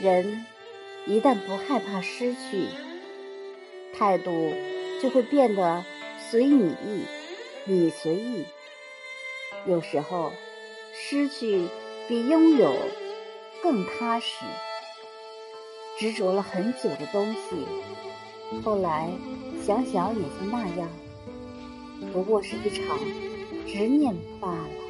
人一旦不害怕失去态度就会变得随你意你随意。有时候失去比拥有更踏实执着了很久的东西后来想想也就那样。不过是一场执念罢了。